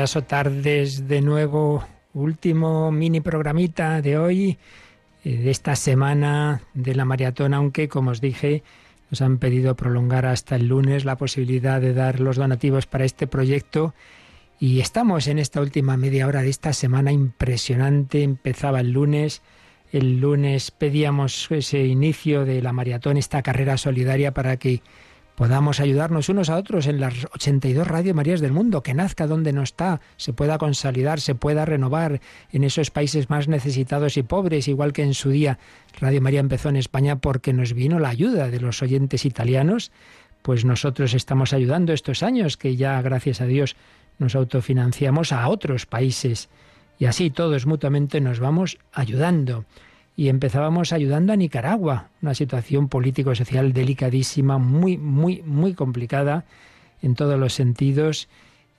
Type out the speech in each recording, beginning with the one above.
Días tardes de nuevo. Último mini programita de hoy, eh, de esta semana de la maratón, aunque como os dije, nos han pedido prolongar hasta el lunes la posibilidad de dar los donativos para este proyecto. Y estamos en esta última media hora de esta semana impresionante. Empezaba el lunes. El lunes pedíamos ese inicio de la maratón, esta carrera solidaria para que podamos ayudarnos unos a otros en las 82 Radio Marías del mundo, que nazca donde no está, se pueda consolidar, se pueda renovar en esos países más necesitados y pobres, igual que en su día Radio María empezó en España porque nos vino la ayuda de los oyentes italianos, pues nosotros estamos ayudando estos años que ya, gracias a Dios, nos autofinanciamos a otros países. Y así todos mutuamente nos vamos ayudando y empezábamos ayudando a Nicaragua, una situación político-social delicadísima, muy, muy, muy complicada en todos los sentidos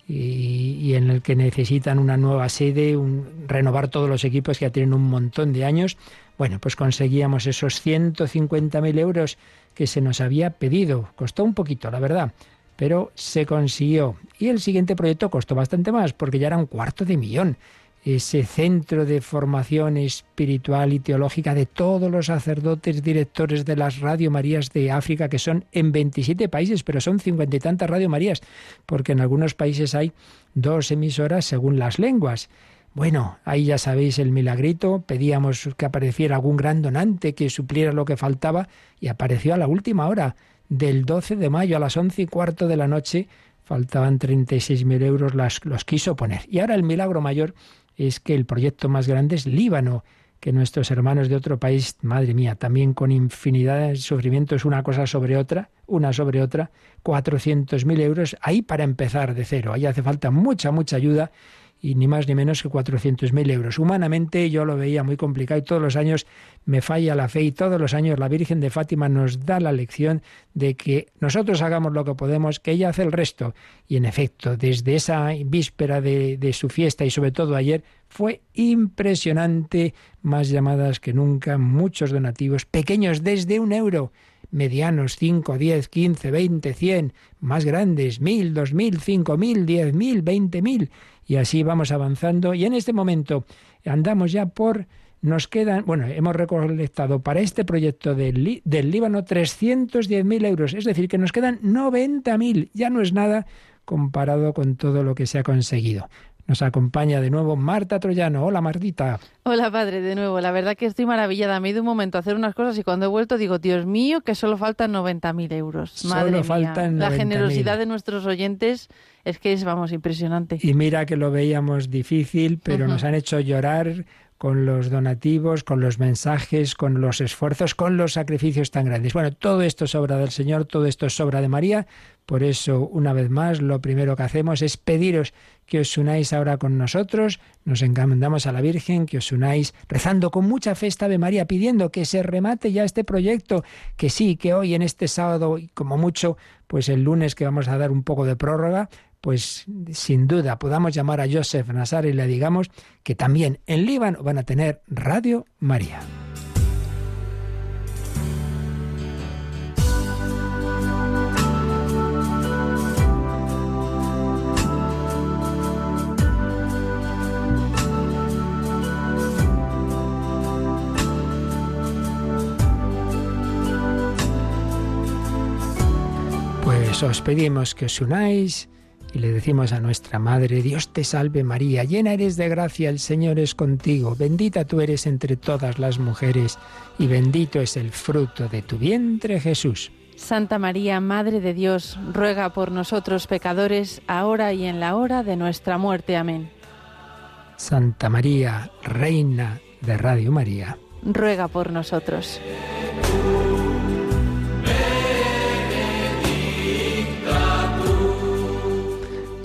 y, en el que necesitan una nueva sede, un, renovar todos los equipos que ya tienen un montón de años. Bueno, pues conseguíamos esos 150.000 euros que se nos había pedido. Costó un poquito, la verdad, pero se consiguió. Y el siguiente proyecto costó bastante más, porque ya era un cuarto de millón ese centro de formación espiritual y teológica de todos los sacerdotes directores de las Radio Marías de África, que son en 27 países, pero son cincuenta y tantas Radio Marías, porque en algunos países hay dos emisoras según las lenguas. Bueno, ahí ya sabéis el milagrito, pedíamos que apareciera algún gran donante que supliera lo que faltaba y apareció a la última hora del 12 de mayo a las once y cuarto de la noche, faltaban 36.000 euros, las, los quiso poner. Y ahora el milagro mayor es que el proyecto más grande es Líbano, que nuestros hermanos de otro país, madre mía, también con infinidad de sufrimientos, una cosa sobre otra, una sobre otra, 400.000 euros, ahí para empezar de cero. Ahí hace falta mucha, mucha ayuda y ni más ni menos que 400.000 euros. Humanamente yo lo veía muy complicado y todos los años me falla la fe y todos los años la Virgen de Fátima nos da la lección de que nosotros hagamos lo que podemos, que ella hace el resto. Y en efecto, desde esa víspera de, de su fiesta y sobre todo ayer, fue impresionante, más llamadas que nunca, muchos donativos, pequeños desde un euro medianos 5, 10, 15, 20, 100, más grandes 1000, 2000, 5000, 10000, 20000 y así vamos avanzando. Y en este momento andamos ya por nos quedan, bueno, hemos recolectado para este proyecto del, del Líbano 310.000 euros, es decir, que nos quedan 90.000, ya no es nada comparado con todo lo que se ha conseguido. Nos acompaña de nuevo Marta Troyano. Hola, Martita. Hola, padre, de nuevo. La verdad que estoy maravillada. Me he ido un momento a hacer unas cosas y cuando he vuelto digo, Dios mío, que solo faltan 90.000 euros. Madre solo faltan La generosidad de nuestros oyentes es que es, vamos, impresionante. Y mira que lo veíamos difícil, pero nos han hecho llorar con los donativos, con los mensajes, con los esfuerzos, con los sacrificios tan grandes. Bueno, todo esto es obra del Señor, todo esto es obra de María. Por eso, una vez más, lo primero que hacemos es pediros que os unáis ahora con nosotros, nos encomendamos a la Virgen, que os unáis rezando con mucha fe esta Ave María, pidiendo que se remate ya este proyecto, que sí, que hoy en este sábado, y como mucho, pues el lunes que vamos a dar un poco de prórroga, pues sin duda podamos llamar a Joseph Nazar y le digamos que también en Líbano van a tener Radio María. Os pedimos que os unáis y le decimos a nuestra Madre, Dios te salve María, llena eres de gracia, el Señor es contigo, bendita tú eres entre todas las mujeres, y bendito es el fruto de tu vientre Jesús. Santa María, Madre de Dios, ruega por nosotros pecadores, ahora y en la hora de nuestra muerte. Amén. Santa María, Reina de Radio María, ruega por nosotros.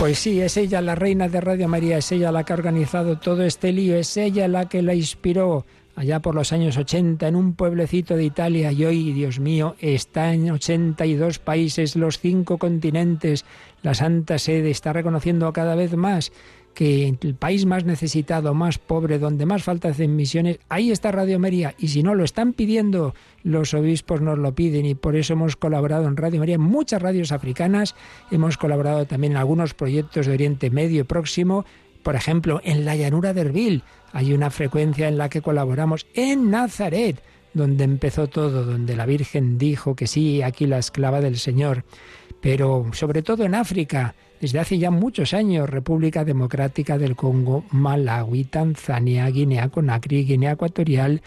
Pues sí, es ella la reina de Radio María, es ella la que ha organizado todo este lío, es ella la que la inspiró allá por los años 80 en un pueblecito de Italia y hoy, Dios mío, está en 82 países, los cinco continentes. La Santa Sede está reconociendo cada vez más que en el país más necesitado, más pobre, donde más falta de misiones, ahí está Radio María. Y si no lo están pidiendo, los obispos nos lo piden. Y por eso hemos colaborado en Radio María, en muchas radios africanas, hemos colaborado también en algunos proyectos de Oriente Medio y Próximo, por ejemplo, en la llanura de Erbil. Hay una frecuencia en la que colaboramos en Nazaret, donde empezó todo, donde la Virgen dijo que sí, aquí la esclava del Señor, pero sobre todo en África, desde hace ya muchos años, República Democrática del Congo, Malawi, Tanzania, Guinea Conakry, Guinea Ecuatorial,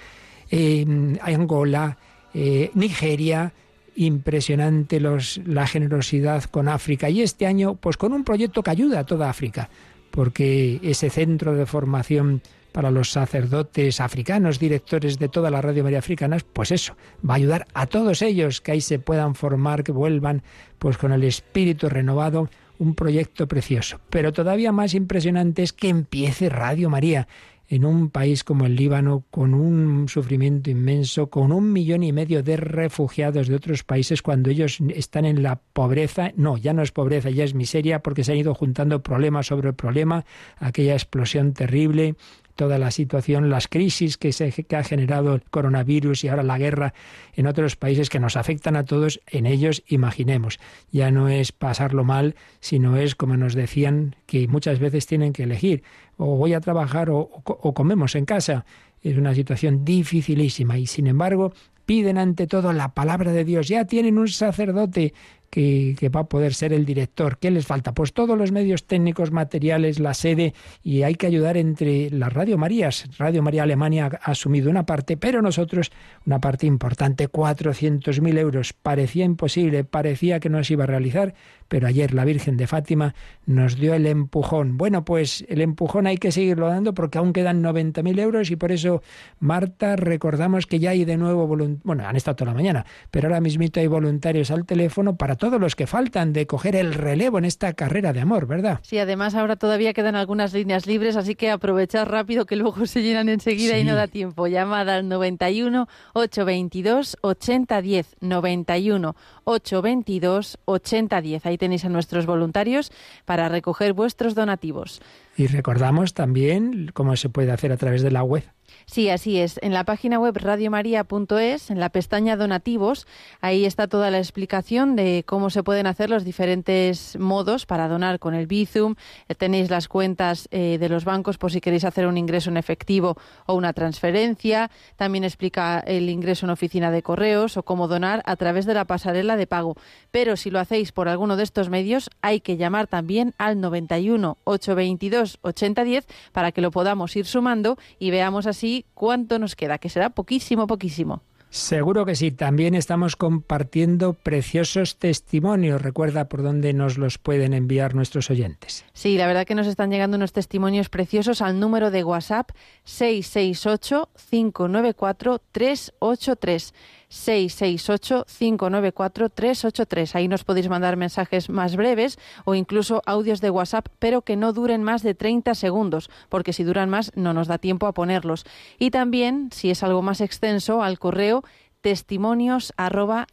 em, Angola, eh, Nigeria, impresionante los, la generosidad con África. Y este año pues con un proyecto que ayuda a toda África, porque ese centro de formación para los sacerdotes africanos, directores de toda la Radio María Africanas, pues eso, va a ayudar a todos ellos que ahí se puedan formar, que vuelvan pues con el espíritu renovado, un proyecto precioso. Pero todavía más impresionante es que empiece Radio María en un país como el Líbano, con un sufrimiento inmenso, con un millón y medio de refugiados de otros países, cuando ellos están en la pobreza, no, ya no es pobreza, ya es miseria, porque se han ido juntando problema sobre problema, aquella explosión terrible, toda la situación, las crisis que, se, que ha generado el coronavirus y ahora la guerra en otros países que nos afectan a todos, en ellos imaginemos. Ya no es pasarlo mal, sino es, como nos decían, que muchas veces tienen que elegir, o voy a trabajar o, o comemos en casa. Es una situación dificilísima y, sin embargo, piden ante todo la palabra de Dios. Ya tienen un sacerdote que, va a poder ser el director. ¿Qué les falta? Pues todos los medios técnicos, materiales, la sede, y hay que ayudar entre las Radio Marías. Radio María Alemania ha asumido una parte, pero nosotros una parte importante, 400.000 euros. Parecía imposible, parecía que no se iba a realizar, pero ayer la Virgen de Fátima nos dio el empujón. Bueno, pues el empujón hay que seguirlo dando porque aún quedan 90.000 euros y por eso, Marta, recordamos que ya hay de nuevo, bueno, han estado toda la mañana, pero ahora mismito hay voluntarios al teléfono para todos los que faltan de coger el relevo en esta carrera de amor, ¿verdad? Sí, además ahora todavía quedan algunas líneas libres, así que aprovechad rápido que luego se llenan enseguida y no da tiempo. Llamada al 91 822 8010 91 822 8010. Ahí tenéis a nuestros voluntarios para recoger vuestros donativos. Y recordamos también cómo se puede hacer a través de la web. Sí, así es. En la página web radiomaria.es, en la pestaña donativos, ahí está toda la explicación de cómo se pueden hacer los diferentes modos para donar con el Bizum. Eh, tenéis las cuentas eh, de los bancos por si queréis hacer un ingreso en efectivo o una transferencia. También explica el ingreso en oficina de correos o cómo donar a través de la pasarela de pago. Pero si lo hacéis por alguno de estos medios, hay que llamar también al 91 822 8010 para que lo podamos ir sumando y veamos así cuánto nos queda, que será poquísimo, poquísimo. Seguro que sí. También estamos compartiendo preciosos testimonios. Recuerda por dónde nos los pueden enviar nuestros oyentes. Sí, la verdad que nos están llegando unos testimonios preciosos al número de WhatsApp 668 594 383. 668-594-383. Ahí nos podéis mandar mensajes más breves o incluso audios de WhatsApp, pero que no duren más de 30 segundos, porque si duran más no nos da tiempo a ponerlos. Y también, si es algo más extenso, al correo testimonios arroba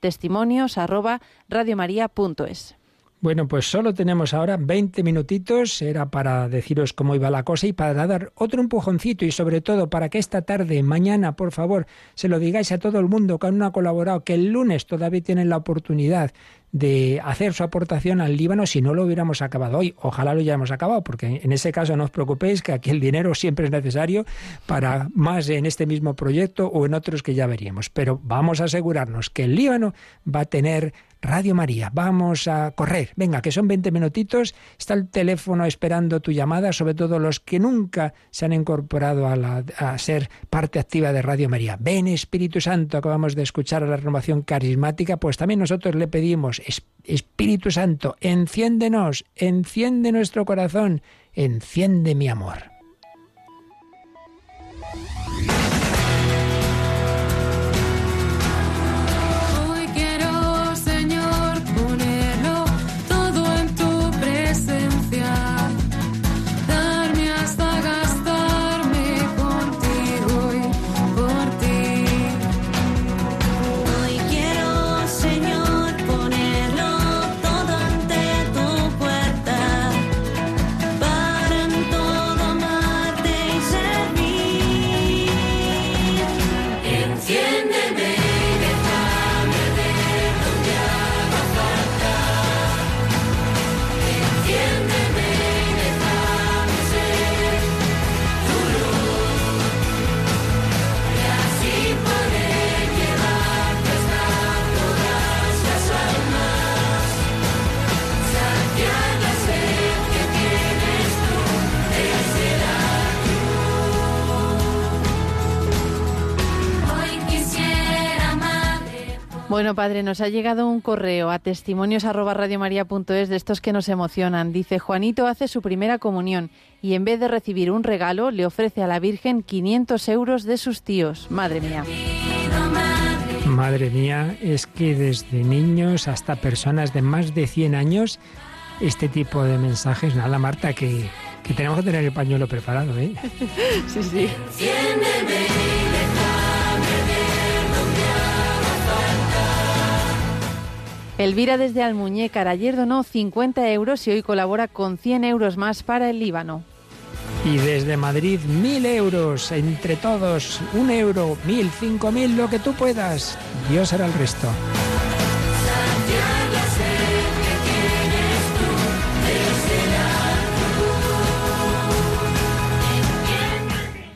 testimonios arroba bueno, pues solo tenemos ahora 20 minutitos, era para deciros cómo iba la cosa y para dar otro empujoncito y sobre todo para que esta tarde, mañana, por favor, se lo digáis a todo el mundo que aún no ha colaborado, que el lunes todavía tienen la oportunidad de hacer su aportación al Líbano si no lo hubiéramos acabado hoy. Ojalá lo hayamos acabado, porque en ese caso no os preocupéis que aquí el dinero siempre es necesario para más en este mismo proyecto o en otros que ya veríamos. Pero vamos a asegurarnos que el Líbano va a tener Radio María, vamos a correr. Venga, que son 20 minutitos. Está el teléfono esperando tu llamada, sobre todo los que nunca se han incorporado a, a ser parte activa de Radio María. Ven Espíritu Santo, acabamos de escuchar a la renovación carismática, pues también nosotros le pedimos, Espíritu Santo, enciéndenos, enciende nuestro corazón, enciende mi amor. Bueno, padre, nos ha llegado un correo a testimonios de estos que nos emocionan. Dice, Juanito hace su primera comunión y en vez de recibir un regalo le ofrece a la Virgen 500 euros de sus tíos. Madre mía. Madre mía, es que desde niños hasta personas de más de 100 años, este tipo de mensajes, nada Marta, que, que tenemos que tener el pañuelo preparado, ¿eh? sí, sí. Elvira desde Almuñécar ayer donó 50 euros y hoy colabora con 100 euros más para el Líbano. Y desde Madrid, mil euros entre todos, un euro, mil, cinco mil, lo que tú puedas. Dios hará el resto.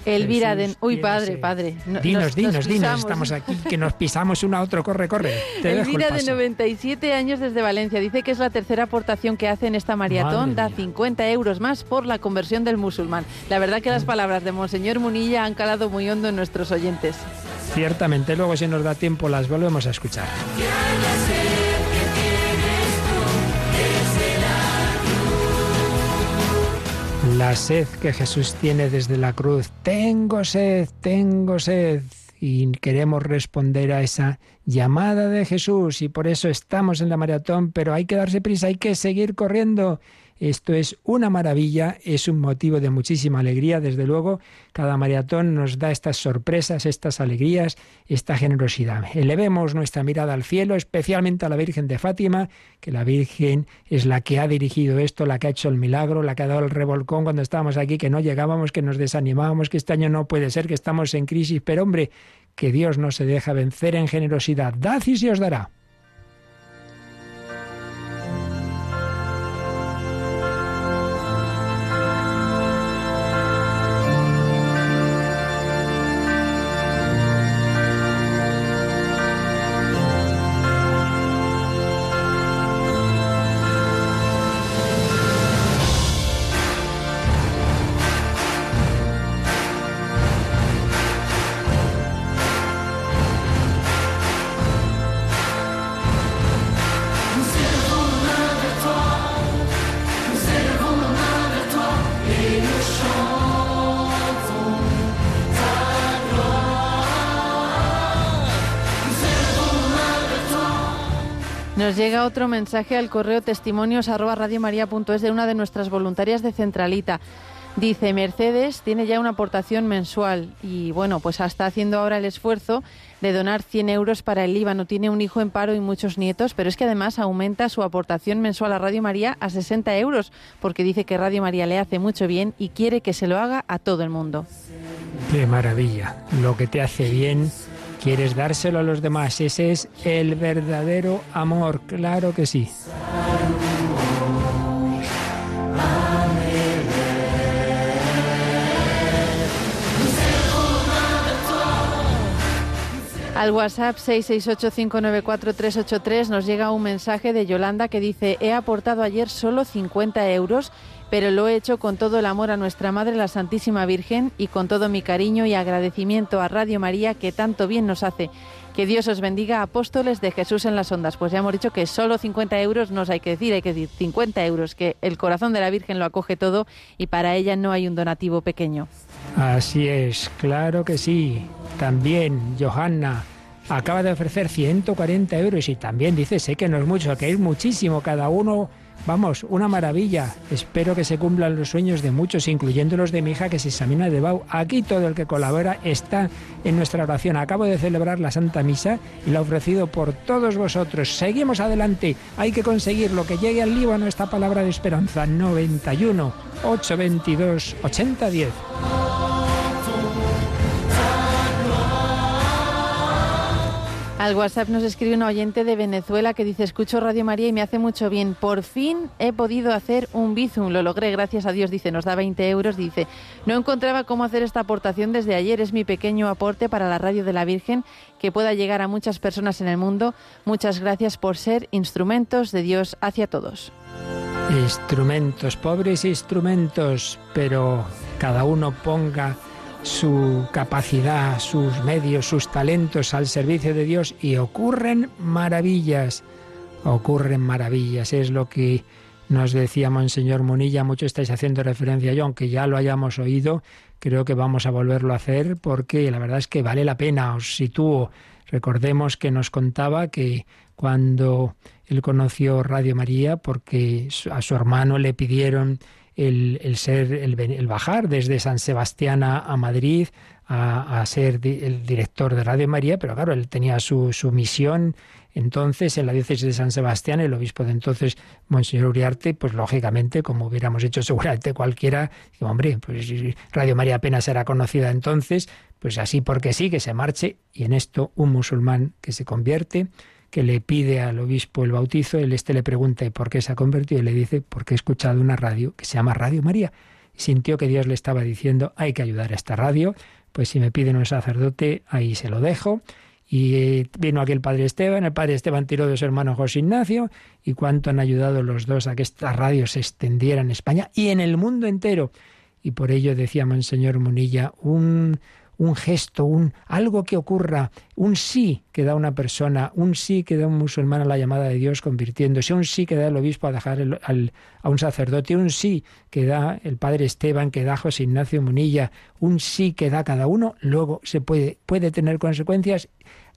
Elvira de... Uy, padre, padre. dinos, dinos, dinos. Estamos aquí, que nos pisamos una a otro. Corre, corre. Elvira de 97 años desde Valencia. Dice que es la tercera aportación que hace en esta maratón. da 50 euros más por la conversión del musulmán. La verdad que las mm. palabras de Monseñor Munilla han calado muy hondo en nuestros oyentes. Ciertamente. Luego, si nos da tiempo, las volvemos a escuchar. La sed que Jesús tiene desde la cruz. Tengo sed, tengo sed. Y queremos responder a esa llamada de Jesús y por eso estamos en la maratón, pero hay que darse prisa, hay que seguir corriendo. Esto es una maravilla, es un motivo de muchísima alegría, desde luego. Cada maratón nos da estas sorpresas, estas alegrías, esta generosidad. Elevemos nuestra mirada al cielo, especialmente a la Virgen de Fátima, que la Virgen es la que ha dirigido esto, la que ha hecho el milagro, la que ha dado el revolcón cuando estábamos aquí, que no llegábamos, que nos desanimábamos, que este año no puede ser, que estamos en crisis, pero hombre, que Dios no se deja vencer en generosidad. Dad y se os dará. Nos llega otro mensaje al correo testimonios arroba radiomaria.es de una de nuestras voluntarias de Centralita. Dice, Mercedes tiene ya una aportación mensual y bueno, pues está haciendo ahora el esfuerzo de donar 100 euros para el Líbano. Tiene un hijo en paro y muchos nietos, pero es que además aumenta su aportación mensual a Radio María a 60 euros porque dice que Radio María le hace mucho bien y quiere que se lo haga a todo el mundo. Qué maravilla. Lo que te hace bien quieres dárselo a los demás. Ese es el verdadero amor, claro que sí. Al WhatsApp 668-594-383 nos llega un mensaje de Yolanda que dice, he aportado ayer solo 50 euros pero lo he hecho con todo el amor a nuestra Madre la Santísima Virgen y con todo mi cariño y agradecimiento a Radio María que tanto bien nos hace. Que Dios os bendiga, apóstoles de Jesús en las ondas. Pues ya hemos dicho que solo 50 euros nos hay que decir, hay que decir 50 euros, que el corazón de la Virgen lo acoge todo y para ella no hay un donativo pequeño. Así es, claro que sí. También, Johanna acaba de ofrecer 140 euros y también dice, sé que no es mucho, que es muchísimo, cada uno Vamos, una maravilla. Espero que se cumplan los sueños de muchos, incluyendo los de mi hija que se examina de BAU. Aquí todo el que colabora está en nuestra oración. Acabo de celebrar la Santa Misa y la he ofrecido por todos vosotros. Seguimos adelante. Hay que conseguir lo que llegue al Líbano esta palabra de esperanza. 91 822 8010. Al WhatsApp nos escribe un oyente de Venezuela que dice, escucho Radio María y me hace mucho bien. Por fin he podido hacer un bizum. Lo logré, gracias a Dios. Dice, nos da 20 euros. Dice, no encontraba cómo hacer esta aportación desde ayer. Es mi pequeño aporte para la Radio de la Virgen que pueda llegar a muchas personas en el mundo. Muchas gracias por ser instrumentos de Dios hacia todos. Instrumentos, pobres instrumentos, pero cada uno ponga su capacidad, sus medios, sus talentos al servicio de Dios y ocurren maravillas, ocurren maravillas. Es lo que nos decía Monseñor Munilla, mucho estáis haciendo referencia yo, aunque ya lo hayamos oído, creo que vamos a volverlo a hacer porque la verdad es que vale la pena, os sitúo. Recordemos que nos contaba que cuando él conoció Radio María, porque a su hermano le pidieron el, ser, el, bajar desde San Sebastián a, Madrid a, ser el director de Radio María, pero claro, él tenía su, su misión. Entonces, en la diócesis de San Sebastián, el obispo de entonces, Monseñor Uriarte, pues lógicamente, como hubiéramos hecho seguramente cualquiera, hombre, pues Radio María apenas era conocida entonces, pues así porque sí, que se marche, y en esto un musulmán que se convierte, que le pide al obispo el bautizo, él este le pregunta ¿y por qué se ha convertido? Y le dice, porque he escuchado una radio que se llama Radio María. Y sintió que Dios le estaba diciendo, hay que ayudar a esta radio, pues si me piden un sacerdote, ahí se lo dejo. Y vino aquí el padre Esteban, el padre Esteban tiró de su hermano José Ignacio, y cuánto han ayudado los dos a que esta radio se extendiera en España y en el mundo entero. Y por ello decía Monseñor Munilla, un, un gesto, un algo que ocurra, un sí que da una persona, un sí que da un musulmán a la llamada de Dios convirtiéndose, un sí que da el obispo a dejar a un sacerdote, un sí que da el padre Esteban, que da José Ignacio Munilla, un sí que da cada uno, luego se puede, puede tener consecuencias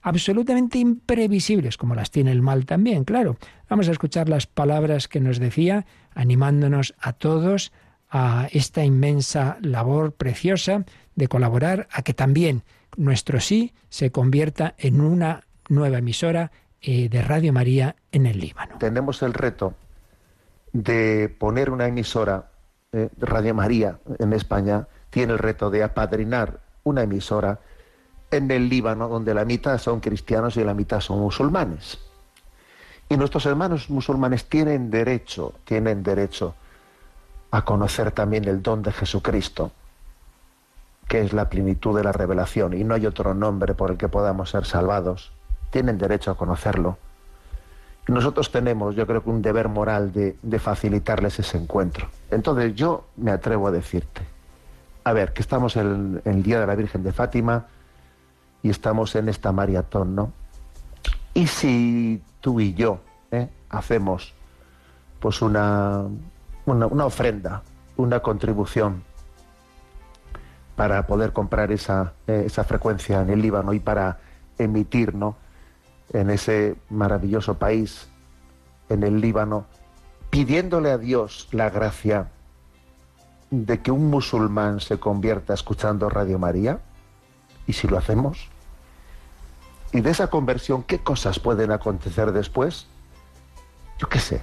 absolutamente imprevisibles, como las tiene el mal también, claro. Vamos a escuchar las palabras que nos decía, animándonos a todos a esta inmensa labor preciosa de colaborar a que también nuestro sí se convierta en una nueva emisora eh, de Radio María en el Líbano. Tenemos el reto de poner una emisora, eh, Radio María en España, tiene el reto de apadrinar una emisora en el Líbano, donde la mitad son cristianos y la mitad son musulmanes. Y nuestros hermanos musulmanes tienen derecho, tienen derecho a conocer también el don de Jesucristo, que es la plenitud de la revelación, y no hay otro nombre por el que podamos ser salvados. Tienen derecho a conocerlo. Nosotros tenemos, yo creo que un deber moral de, facilitarles ese encuentro. Entonces yo me atrevo a decirte, a ver, que estamos en el Día de la Virgen de Fátima, y estamos en esta maratón, ¿no? Y si tú y yo ¿eh? hacemos pues una, una, ofrenda, una contribución para poder comprar esa, eh, esa frecuencia en el Líbano y para emitir ¿no? en ese maravilloso país, en el Líbano, pidiéndole a Dios la gracia de que un musulmán se convierta escuchando Radio María, ¿Y si lo hacemos? ¿Y de esa conversión qué cosas pueden acontecer después? Yo qué sé.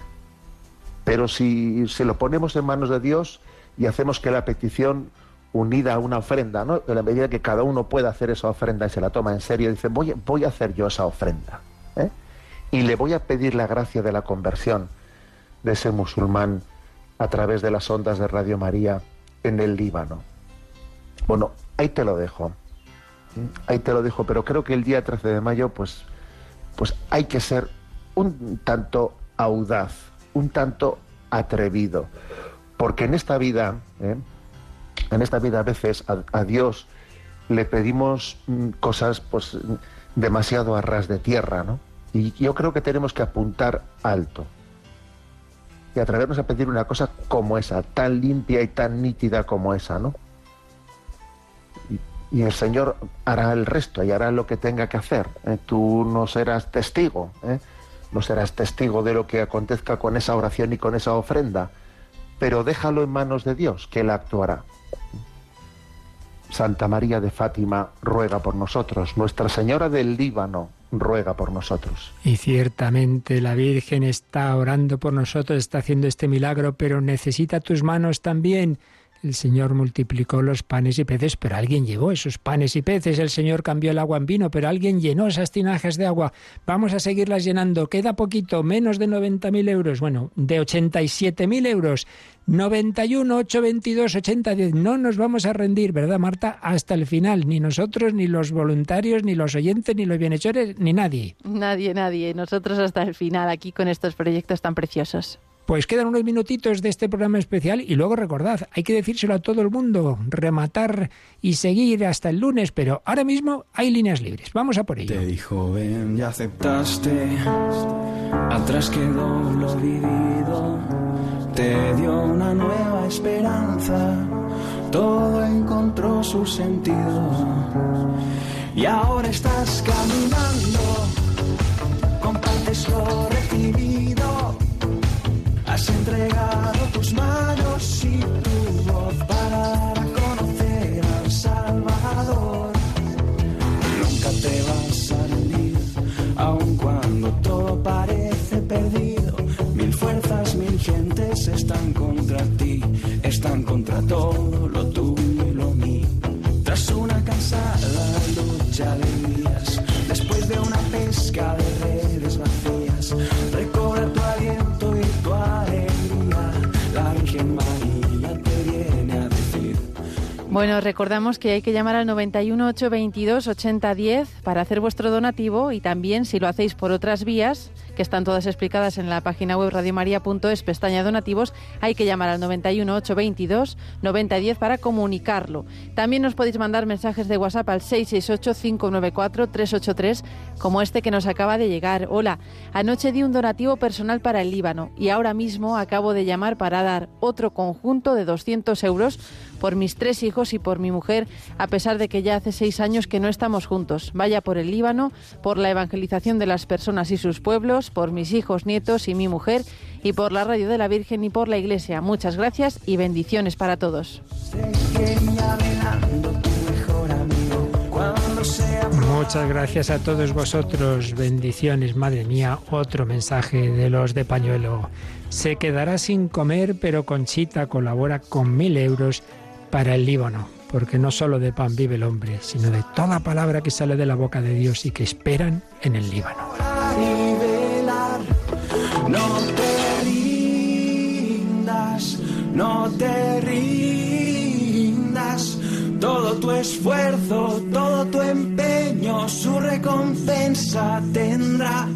Pero si se lo ponemos en manos de Dios y hacemos que la petición unida a una ofrenda, ¿no? en la medida que cada uno pueda hacer esa ofrenda y se la toma en serio, dice, voy, a hacer yo esa ofrenda. ¿eh? Y le voy a pedir la gracia de la conversión de ese musulmán a través de las ondas de Radio María en el Líbano. Bueno, ahí te lo dejo ahí te lo dejo, pero creo que el día 13 de mayo, pues, pues hay que ser un tanto audaz, un tanto atrevido, porque en esta vida, ¿eh? en esta vida a veces a, Dios le pedimos mm, cosas pues demasiado a ras de tierra, ¿no? Y yo creo que tenemos que apuntar alto y atrevernos a pedir una cosa como esa, tan limpia y tan nítida como esa, ¿no? y el Señor hará el resto y hará lo que tenga que hacer. ¿eh? Tú no serás testigo, ¿eh? No serás testigo de lo que acontezca con esa oración y con esa ofrenda, pero déjalo en manos de Dios, que Él actuará. Santa María de Fátima ruega por nosotros, Nuestra Señora del Líbano ruega por nosotros. Y ciertamente la Virgen está orando por nosotros, está haciendo este milagro, pero necesita tus manos también el Señor multiplicó los panes y peces, pero alguien llevó esos panes y peces. El Señor cambió el agua en vino, pero alguien llenó esas tinajas de agua. Vamos a seguirlas llenando. Queda poquito, menos de 90.000 euros. Bueno, de 87.000 euros. 91, 8, 22, 80, 10. No nos vamos a rendir, ¿verdad, Marta? Hasta el final. Ni nosotros, ni los voluntarios, ni los oyentes, ni los bienhechores, ni nadie. Nadie, nadie. Nosotros hasta el final, aquí con estos proyectos tan preciosos. Pues quedan unos minutitos de este programa especial y luego recordad, hay que decírselo a todo el mundo, rematar y seguir hasta el lunes, pero ahora mismo hay líneas libres. Vamos a por ello. Te dijo, ven, ya aceptaste, atrás quedó lo vivido, te dio una nueva esperanza, todo encontró su sentido. Y ahora estás caminando, compartes lo recibido Has entregado tus manos y tu voz para conocer al Salvador. Nunca te vas a rendir, aun cuando todo parece perdido. Mil fuerzas, mil gentes están contra ti, están contra todo lo tuyo y lo mío. Tras una cansada lucha de días, después de una pesca de redes Bueno, recordamos que hay que llamar al 91 822 8010 para hacer vuestro donativo y también si lo hacéis por otras vías, que están todas explicadas en la página web radiomaria.es, pestaña donativos, hay que llamar al 91 822 9010 para comunicarlo. También nos podéis mandar mensajes de WhatsApp al 668 594 383 como este que nos acaba de llegar. Hola, anoche di un donativo personal para el Líbano y ahora mismo acabo de llamar para dar otro conjunto de 200 euros por mis tres hijos y por mi mujer, a pesar de que ya hace seis años que no estamos juntos. Vaya por el Líbano, por la evangelización de las personas y sus pueblos, por mis hijos, nietos y mi mujer, y por la Radio de la Virgen y por la Iglesia. Muchas gracias y bendiciones para todos. Muchas gracias a todos vosotros. Bendiciones, madre mía. Otro mensaje de los de pañuelo. Se quedará sin comer, pero Conchita colabora con mil euros para el Líbano. Porque no solo de pan vive el hombre, sino de toda palabra que sale de la boca de Dios y que esperan en el Líbano. No te rindas, no te rindas. Todo tu esfuerzo, todo tu empeño, su recompensa tendrá.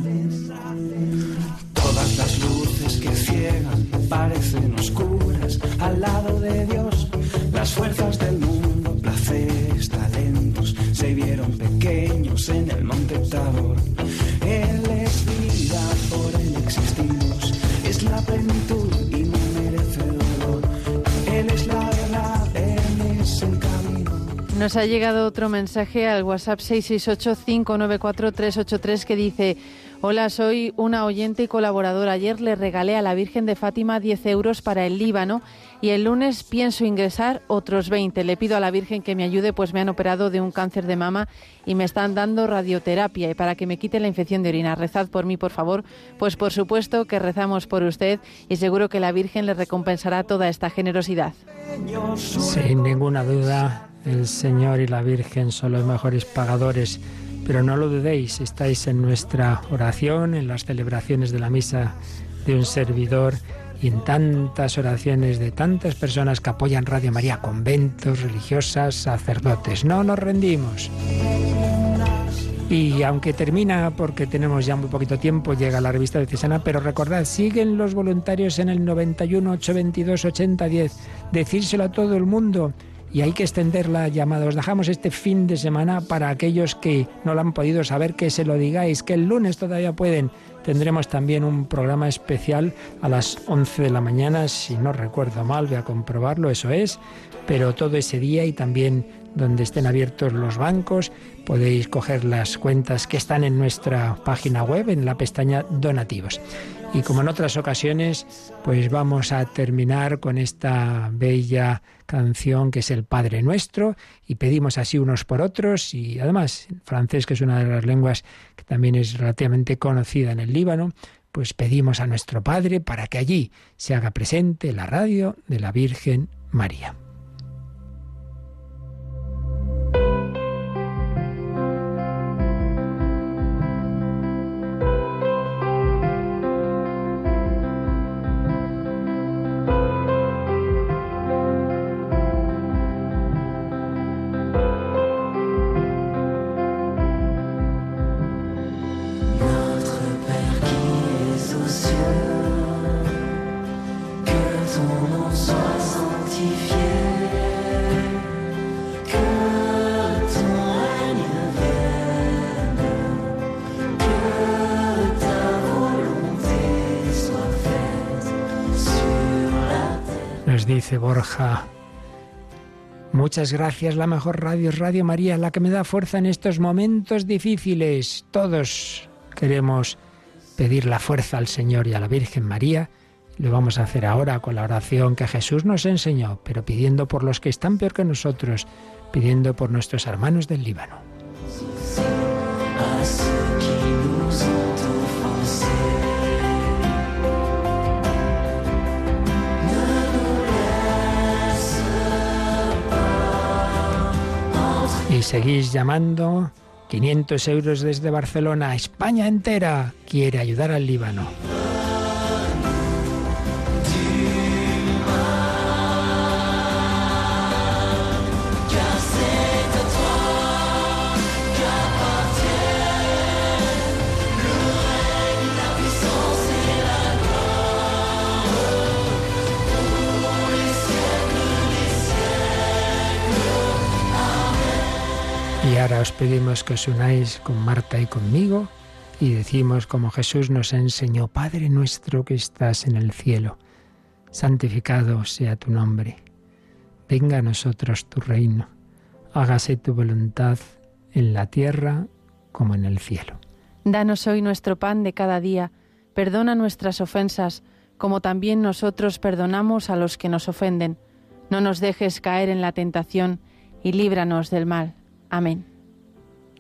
Todas las luces que ciegan parecen oscuras al lado de Dios. Las fuerzas del mundo, placeres, talentos, se vieron pequeños en el monte Tabor. Es Nos ha llegado otro mensaje al WhatsApp 668-594-383 que dice... Hola, soy una oyente y colaboradora. Ayer le regalé a la Virgen de Fátima 10 euros para el Líbano y el lunes pienso ingresar otros 20. Le pido a la Virgen que me ayude, pues me han operado de un cáncer de mama y me están dando radioterapia y para que me quite la infección de orina. Rezad por mí, por favor. Pues por supuesto que rezamos por usted y seguro que la Virgen le recompensará toda esta generosidad. Sin ninguna duda, el Señor y la Virgen son los mejores pagadores pero no lo dudéis, estáis en nuestra oración, en las celebraciones de la misa de un servidor y en tantas oraciones de tantas personas que apoyan Radio María, conventos, religiosas, sacerdotes. No nos rendimos. Y aunque termina, porque tenemos ya muy poquito tiempo, llega la revista de Cesana, pero recordad, siguen los voluntarios en el 91 822 8010. Decírselo a todo el mundo y hay que extender la llamada. Os dejamos este fin de semana para aquellos que no lo han podido saber, que se lo digáis, que el lunes todavía pueden. Tendremos también un programa especial a las 11 de la mañana, si no recuerdo mal, voy a comprobarlo, eso es, pero todo ese día y también donde estén abiertos los bancos, podéis coger las cuentas que están en nuestra página web, en la pestaña donativos. Y como en otras ocasiones, pues vamos a terminar con esta bella canción que es el Padre Nuestro y pedimos así unos por otros y además francés, que es una de las lenguas que también es relativamente conocida en el Líbano, pues pedimos a nuestro Padre para que allí se haga presente la radio de la Virgen María. Dice Borja. Muchas gracias, la mejor radio es Radio María, la que me da fuerza en estos momentos difíciles. Todos queremos pedir la fuerza al Señor y a la Virgen María. Lo vamos a hacer ahora con la oración que Jesús nos enseñó, pero pidiendo por los que están peor que nosotros, pidiendo por nuestros hermanos del Líbano. Seguís llamando 500 euros desde Barcelona. España entera quiere ayudar al Líbano. Ahora os pedimos que os unáis con Marta y conmigo y decimos como Jesús nos enseñó, Padre nuestro que estás en el cielo, santificado sea tu nombre, venga a nosotros tu reino, hágase tu voluntad en la tierra como en el cielo. Danos hoy nuestro pan de cada día, perdona nuestras ofensas, como también nosotros perdonamos a los que nos ofenden. No nos dejes caer en la tentación y líbranos del mal. Amén.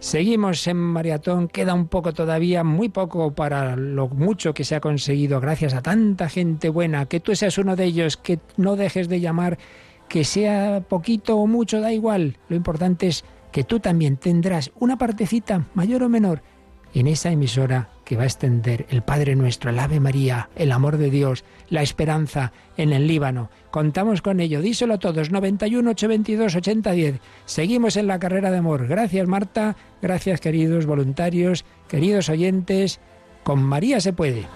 Seguimos en maratón, queda un poco todavía, muy poco para lo mucho que se ha conseguido gracias a tanta gente buena, que tú seas uno de ellos, que no dejes de llamar, que sea poquito o mucho, da igual, lo importante es que tú también tendrás una partecita, mayor o menor, en esa emisora que va a extender el Padre Nuestro, el Ave María, el amor de Dios, la esperanza en el Líbano. Contamos con ello, díselo a todos, 91 822 8010. Seguimos en la carrera de amor. Gracias Marta, gracias queridos voluntarios, queridos oyentes. Con María se puede.